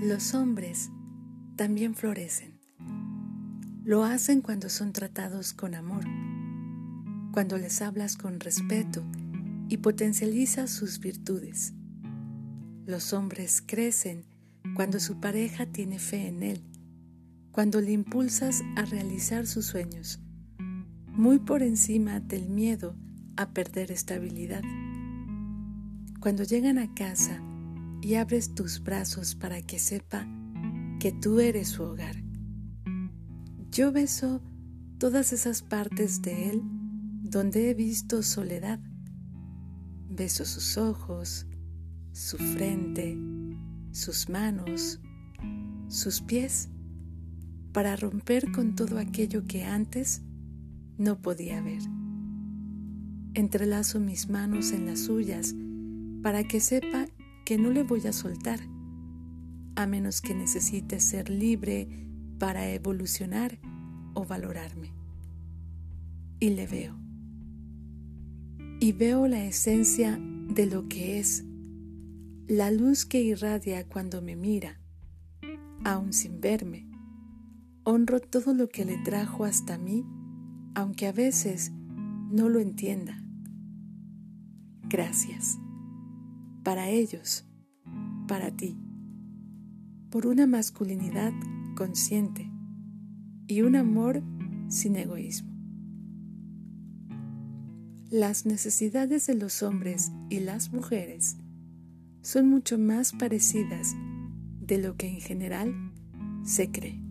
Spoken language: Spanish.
Los hombres también florecen. Lo hacen cuando son tratados con amor, cuando les hablas con respeto y potencializas sus virtudes. Los hombres crecen cuando su pareja tiene fe en él, cuando le impulsas a realizar sus sueños, muy por encima del miedo a perder estabilidad. Cuando llegan a casa y abres tus brazos para que sepa que tú eres su hogar. Yo beso todas esas partes de él donde he visto soledad. Beso sus ojos, su frente, sus manos, sus pies, para romper con todo aquello que antes no podía ver. Entrelazo mis manos en las suyas para que sepa que no le voy a soltar, a menos que necesite ser libre para evolucionar o valorarme. Y le veo. Y veo la esencia de lo que es, la luz que irradia cuando me mira, aun sin verme. Honro todo lo que le trajo hasta mí, aunque a veces no lo entienda. Gracias para ellos, para ti, por una masculinidad consciente y un amor sin egoísmo. Las necesidades de los hombres y las mujeres son mucho más parecidas de lo que en general se cree.